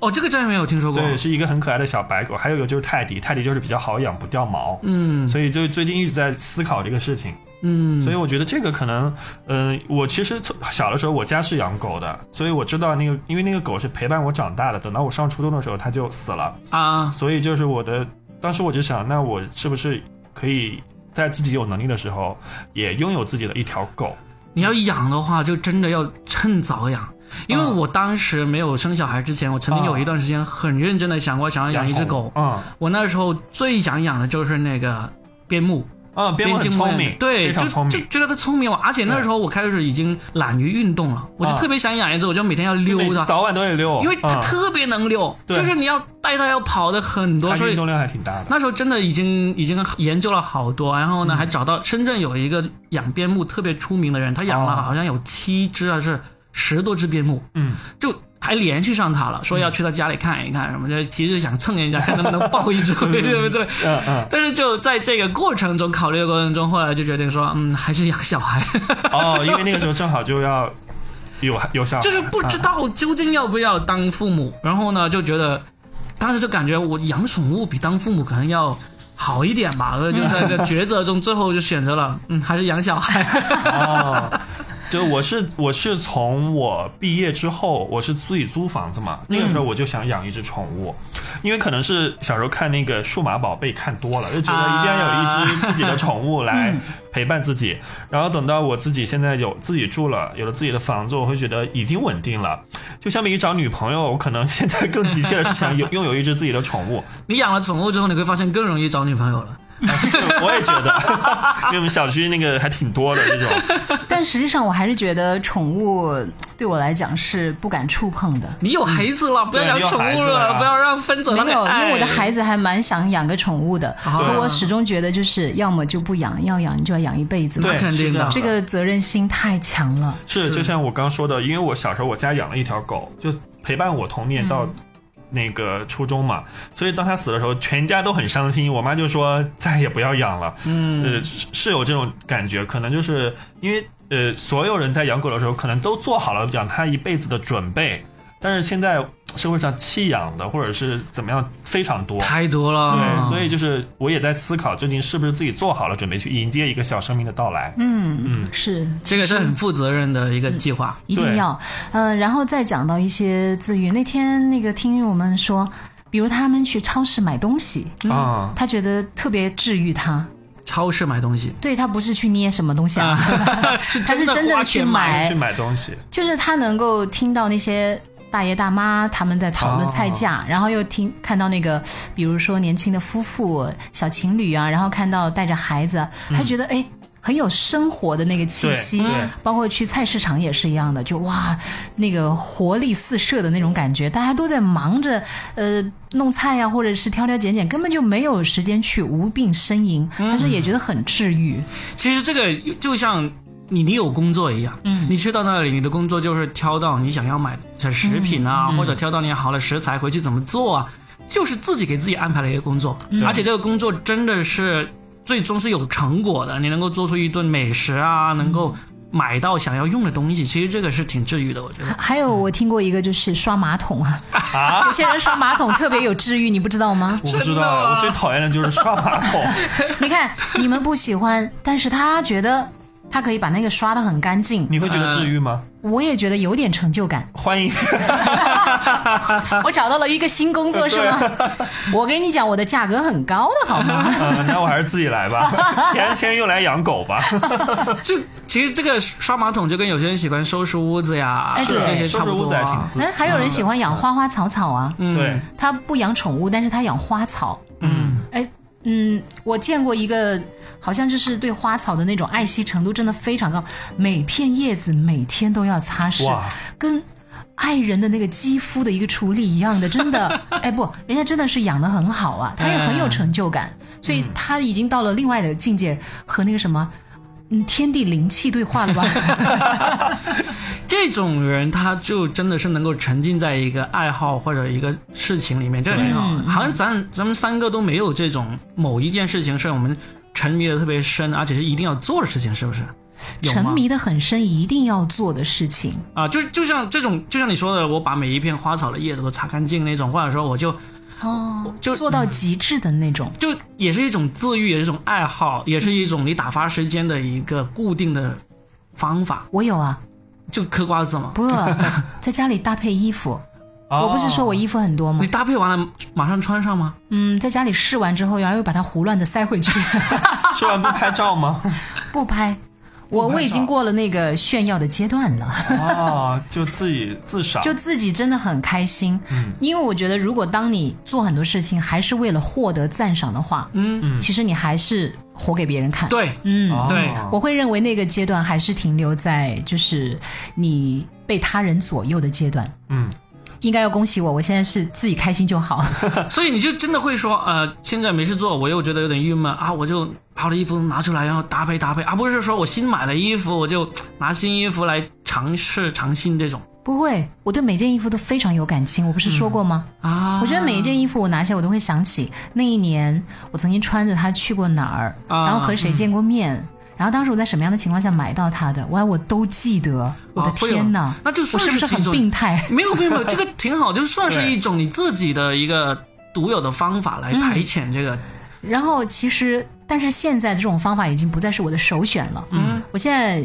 哦，这个真没有听说过。对，是一个很可爱的小白狗。还有一个就是泰迪，泰迪就是比较好养，不掉毛。嗯，所以就最近一直在思考这个事情。嗯，所以我觉得这个可能，嗯，我其实从小的时候我家是养狗的，所以我知道那个，因为那个狗是陪伴我长大的。等到我上初中的时候，它就死了啊。所以就是我的，当时我就想，那我是不是可以在自己有能力的时候，也拥有自己的一条狗？你要养的话，就真的要趁早养。因为我当时没有生小孩之前，我曾经有一段时间很认真的想过想要养一只狗。嗯，我那时候最想养的就是那个边牧。啊，边牧聪明，对，就就觉得它聪明嘛。而且那时候我开始已经懒于运动了，我就特别想养一只，我就每天要溜它，早晚都得溜，因为它特别能溜，就是你要带它要跑的很多，所以运动量还挺大的。那时候真的已经已经研究了好多，然后呢还找到深圳有一个养边牧特别出名的人，他养了好像有七只还是。十多只边牧，嗯，就还联系上他了，说要去他家里看一看什么的，其实想蹭人家，看能不能抱一只回，对不对？嗯嗯。但是就在这个过程中，考虑的过程中，后来就决定说，嗯，还是养小孩。哦，因为那个时候正好就要有有小孩，就是不知道究竟要不要当父母，然后呢，就觉得当时就感觉我养宠物比当父母可能要好一点吧，所以就在这个抉择中，最后就选择了，嗯，还是养小孩。哦。对，我是我是从我毕业之后，我是自己租房子嘛。那个时候我就想养一只宠物，因为可能是小时候看那个数码宝贝看多了，就觉得一定要有一只自己的宠物来陪伴自己。然后等到我自己现在有自己住了，有了自己的房子，我会觉得已经稳定了。就相比于找女朋友，我可能现在更急切的是想有拥有一只自己的宠物。你养了宠物之后，你会发现更容易找女朋友了。是，我也觉得，因为我们小区那个还挺多的这种。但实际上，我还是觉得宠物对我来讲是不敢触碰的。你有孩子了，不要养宠物了，不要让分走。没有，因为我的孩子还蛮想养个宠物的。可我始终觉得，就是要么就不养，要养你就要养一辈子。对，肯定的。这个责任心太强了。是，就像我刚说的，因为我小时候我家养了一条狗，就陪伴我童年到。那个初中嘛，所以当他死的时候，全家都很伤心。我妈就说再也不要养了。嗯，呃，是有这种感觉，可能就是因为呃，所有人在养狗的时候，可能都做好了养它一辈子的准备，但是现在。社会上弃养的或者是怎么样非常多，太多了。对，所以就是我也在思考，究竟是不是自己做好了准备去迎接一个小生命的到来。嗯嗯，是这个是很负责任的一个计划，一定要。嗯，然后再讲到一些自愈。那天那个听友们说，比如他们去超市买东西啊，他觉得特别治愈他。超市买东西，对他不是去捏什么东西啊，他是真的去买去买东西，就是他能够听到那些。大爷大妈他们在讨论菜价，然后又听看到那个，比如说年轻的夫妇、小情侣啊，然后看到带着孩子，还觉得哎，很有生活的那个气息。包括去菜市场也是一样的，就哇，那个活力四射的那种感觉，大家都在忙着呃弄菜呀、或者是挑挑拣拣，根本就没有时间去无病呻吟，他说也觉得很治愈。其实这个就像你你有工作一样，嗯，你去到那里，你的工作就是挑到你想要买的食品啊，或者挑到你好的食材回去怎么做啊，就是自己给自己安排了一个工作，而且这个工作真的是最终是有成果的，你能够做出一顿美食啊，能够买到想要用的东西，其实这个是挺治愈的，我觉得。还有我听过一个就是刷马桶啊，有些人刷马桶特别有治愈，你不知道吗？我不知道，吗？我最讨厌的就是刷马桶。你看你们不喜欢，但是他觉得他可以把那个刷的很干净，你会觉得治愈吗？我也觉得有点成就感。欢迎，我找到了一个新工作是吗？我跟你讲，我的价格很高的好吗？嗯，那我还是自己来吧，钱钱用来养狗吧。就其实这个刷马桶就跟有些人喜欢收拾屋子呀，哎对这些差不多收拾屋子还挺啊。哎，还有人喜欢养花花草草啊，对，他不养宠物，但是他养花草。嗯，哎，嗯，我见过一个，好像就是对花草的那种爱惜程度真的非常高，每片叶子每天都要擦拭，跟爱人的那个肌肤的一个处理一样的，真的，哎不，人家真的是养的很好啊，他也很有成就感，所以他已经到了另外的境界，和那个什么。嗯，天地灵气对话了吧？这种人他就真的是能够沉浸在一个爱好或者一个事情里面，这个挺好的。好像咱咱们三个都没有这种某一件事情是我们沉迷的特别深，而且是一定要做的事情，是不是？沉迷的很深，一定要做的事情。啊，就就像这种，就像你说的，我把每一片花草的叶子都擦干净那种，或者说我就哦，就做到极致的那种。就也是一种自愈，也是一种爱好，也是一种你打发时间的一个固定的方法。我有啊，就嗑瓜子嘛，不，在家里搭配衣服。我不是说我衣服很多吗你？搭配完了马上穿上吗？嗯，在家里试完之后，然后又把它胡乱的塞回去，试完不拍照吗？不拍。我我已经过了那个炫耀的阶段了，啊，就自己 自赏，就自己真的很开心。嗯，因为我觉得，如果当你做很多事情还是为了获得赞赏的话，嗯，其实你还是活给别人看。，对，嗯，哦。对。我会认为那个阶段还是停留在就是你被他人左右的阶段。嗯，应该要恭喜我，我现在是自己开心就好。所以你就真的会说，呃，现在没事做，我又觉得有点郁闷啊，我就把我的衣服拿出来，然后搭配搭配，而不是说我新买的衣服，我就拿新衣服来尝试尝新这种不会，我对每件衣服都非常有感情，我不是说过吗？啊。我觉得每一件衣服我拿起来，我都会想起那一年我曾经穿着它去过哪儿，啊然后和谁见过面，然后当时我在什么样的情况下买到它的，哇，我都记得。我的天哪，那就算是不是很病态？没有没有没有，这个挺好，就算是一种你自己的一个独有的方法来排遣这个。然后其实，但是现在这种方法已经不再是我的首选了。嗯，我现在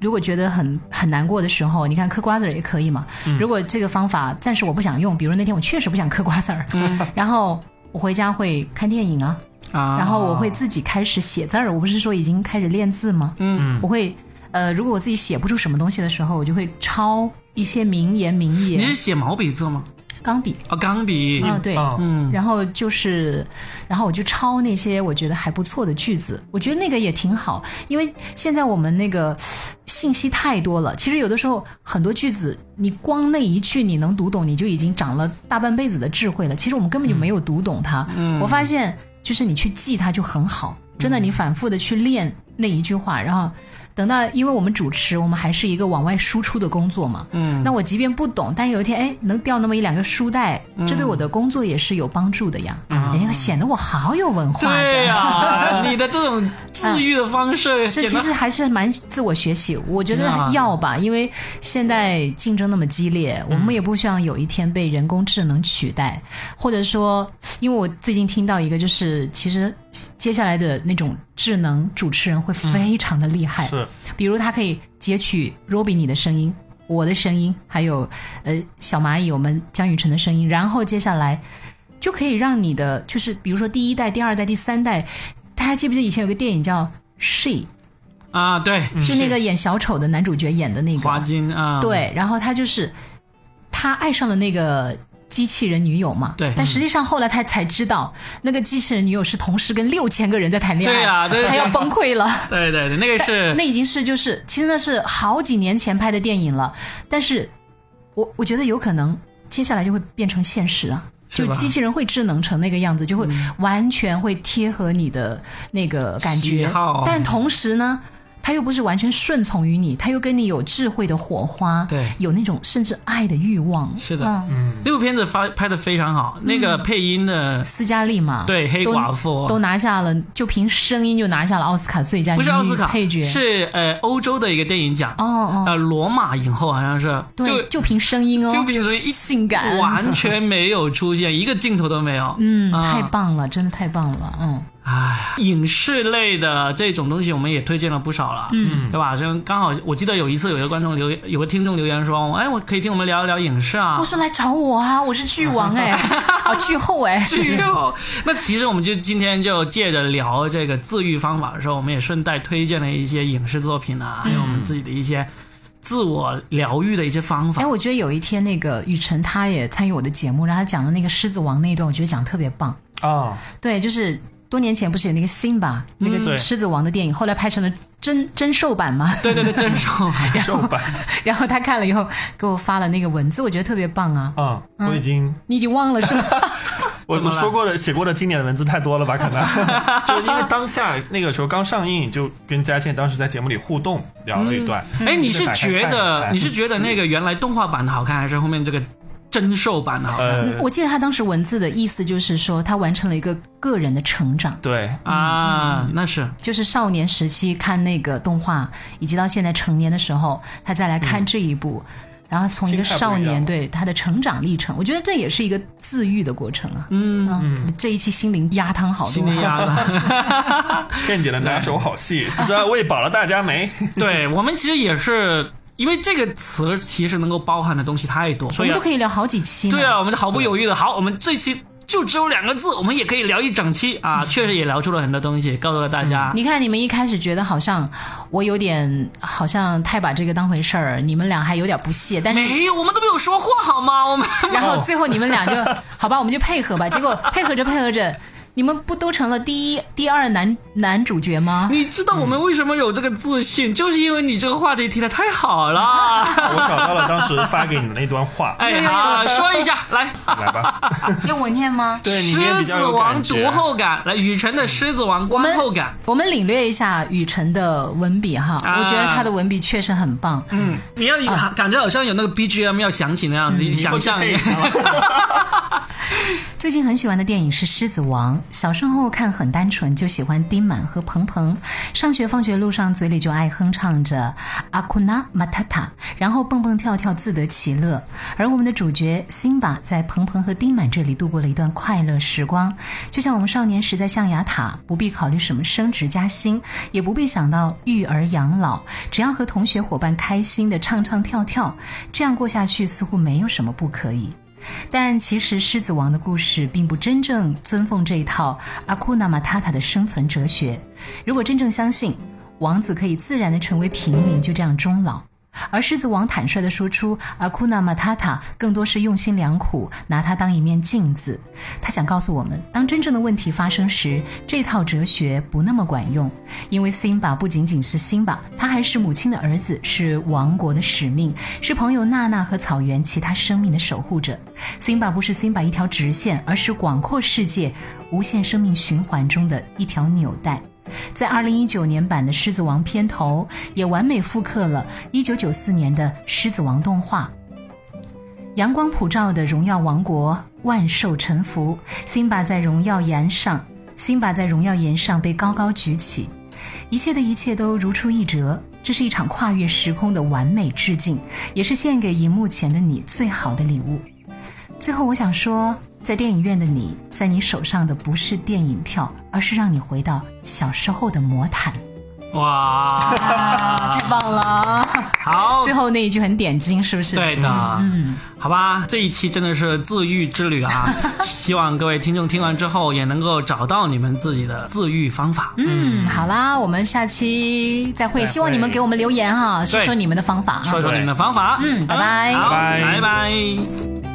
如果觉得很很难过的时候，你看嗑瓜子儿也可以嘛。如果这个方法暂时我不想用，比如那天我确实不想嗑瓜子儿，然后我回家会看电影啊，啊，然后我会自己开始写字儿。我不是说已经开始练字吗？嗯，我会呃，如果我自己写不出什么东西的时候，我就会抄一些名言名言你是，写毛笔字吗？钢笔啊，钢笔。啊，对，啊，嗯，然后就是，然后我就抄那些我觉得还不错的句子，我觉得那个也挺好，因为现在我们那个信息太多了，其实有的时候很多句子，你光那一句你能读懂，你就已经长了大半辈子的智慧了。其实我们根本就没有读懂它。嗯我发现，就是你去记它就很好，真的，你反复的去练那一句话，然后。等到，因为我们主持，我们还是一个往外输出的工作嘛。嗯，那我即便不懂，但有一天，哎，能掉那么一两个书袋，这对我的工作也是有帮助的呀。哎呀，显得我好有文化。对呀、你的这种治愈的方式是，其实还是蛮自我学习。我觉得要吧，因为现在竞争那么激烈，我们也不希望有一天被人工智能取代，或者说，因为我最近听到一个，就是其实接下来的那种智能主持人会非常的厉害，是。比如他可以截取 Robbie 你的声音。我的声音，还有呃小蚂蚁我们江雨晨的声音，然后接下来就可以让你的就是比如说第一代、第二代、第三代，大家记不记得以前有个电影叫《She》，啊，对，就那个演小丑的男主角演的那华个，金啊，，对，然后他就是他爱上了那个机器人女友嘛。对但实际上后来他才知道，那个机器人女友是同时跟六千个人在谈恋爱，对啊他要崩溃了。对对对，那个是那已经是就是，其实那是好几年前拍的电影了，但是我我觉得有可能接下来就会变成现实啊。就机器人会智能成那个样子，就会完全会贴合你的那个感觉，但同时呢，它又不是完全顺从于你，他又跟你有智慧的火花，对。有那种甚至爱的欲望。是的。嗯。那部片子发拍的非常好，那个配音的斯嘉丽嘛，对黑寡妇。都拿下了，就凭声音就拿下了奥斯卡最佳不是奥斯卡女配角，是呃欧洲的一个电影奖，哦哦，呃罗马影后好像是，对，就就凭声音哦，就平时一性感，完全没有出现，一个镜头都没有。嗯，啊。太棒了，真的太棒了，嗯。唉，影视类的这种东西我们也推荐了不少了，嗯，对吧？像刚好我记得有一次有一个观众留言，有个听众留言说，哎，我可以听我们聊一聊影视啊我。说来找我啊，我是剧王哎，啊 剧后哎，剧后，那其实我们就今天就借着聊这个自愈方法的时候，我们也顺带推荐了一些影视作品啊，还有我们自己的一些自我疗愈的一些方法哎，。我觉得有一天那个雨辰他也参与我的节目，然后他讲的那个狮子王那一段，我觉得讲得特别棒。啊，对，就是多年前不是有那个 Simba 那个狮子王的电影，后来拍成了真真兽版吗？对对对，真受瘦版，然后他看了以后给我发了那个文字，我觉得特别棒啊！嗯，我已经你已经忘了是吗？我怎么了我说过的写过的经典的文字太多了吧？可能 就是因为当下那个时候刚上映，就跟佳倩当时在节目里互动聊了一段。哎，你是觉得看你是觉得那个原来动画版的好看，还是后面这个真兽版的好看？呃，我记得他当时文字的意思就是说，他完成了一个个人的成长。对，啊，那是就是少年时期看那个动画，以及到现在成年的时候，他再来看这一部，然后从一个少年对他的成长历程，我觉得这也是一个自愈的过程啊。嗯嗯，这一期心灵鸭汤好多心灵压的。倩姐的拿手好戏，不知道喂饱了大家没？对我们其实也是，因为这个词其实能够包含的东西太多，我所以啊们都可以聊好几期。对啊，我们就毫不犹豫的，好，我们这期就只有两个字，我们也可以聊一整期啊，确实也聊出了很多东西，告诉了大家。你看，你们一开始觉得好像我有点好像太把这个当回事儿，你们俩还有点不屑，但是没有，我们都没有说话好吗？我们然后最后你们俩就好吧，我们就配合吧。结果配合着配合着，你们不都成了第一、第二男男主角吗？你知道我们为什么有这个自信，就是因为你这个话题提的太好了。我找到了当时发给你的那段话，哎，好，说一下，来，来吧。用我念吗？对你念狮子比较有王感觉读。后感，来，雨辰的狮子王观后感。我们领略一下雨辰的文笔哈，啊我觉得他的文笔确实很棒。嗯，你要有感觉好像有那个 BGM 要响起那样，你想象一下 最近很喜欢的电影是《狮子王》，小时候看很单纯，就喜欢丁满和鹏鹏。上学放学路上嘴里就爱哼唱着阿库纳马塔塔，然后蹦蹦跳跳自得其乐。而我们的主角辛巴在鹏鹏和丁满这里度过了一段快乐时光，就像我们少年时在象牙塔，不必考虑什么升职加薪，也不必想到育儿养老，只要和同学伙伴开心的唱唱跳跳，这样过下去似乎没有什么不可以。但其实《狮子王》的故事并不真正尊奉这一套阿库纳马塔塔的生存哲学。如果真正相信王子可以自然的成为平民，就这样终老。而狮子王坦率地说出阿库纳马塔塔更多是用心良苦，拿它当一面镜子。他想告诉我们，当真正的问题发生时，这套哲学不那么管用，因为辛巴不仅仅是辛巴，他还是母亲的儿子，是王国的使命，是朋友娜娜和草原其他生命的守护者。辛巴不是辛巴一条直线，而是广阔世界无限生命循环中的一条纽带。在二零一九年版的《狮子王》片头，也完美复刻了一九九四年的《狮子王》动画。阳光普照的荣耀王国，万兽臣服。辛巴在荣耀岩上，辛巴在荣耀岩上被高高举起，一切的一切都如出一辙。这是一场跨越时空的完美致敬，也是献给荧幕前的你最好的礼物。最后，我想说，在电影院的你，在你手上的不是电影票，而是让你回到小时候的魔毯。哇，啊，太棒了！好最，后那一句很点睛，是不是？对的，嗯，好吧，这一期真的是自愈之旅啊！希望各位听众听完之后也能够找到你们自己的自愈方法。嗯，好啦，我们下期再会。希望你们给我们留言啊，说说你们的方法啊。说说你们的方法。嗯拜拜好拜拜拜拜。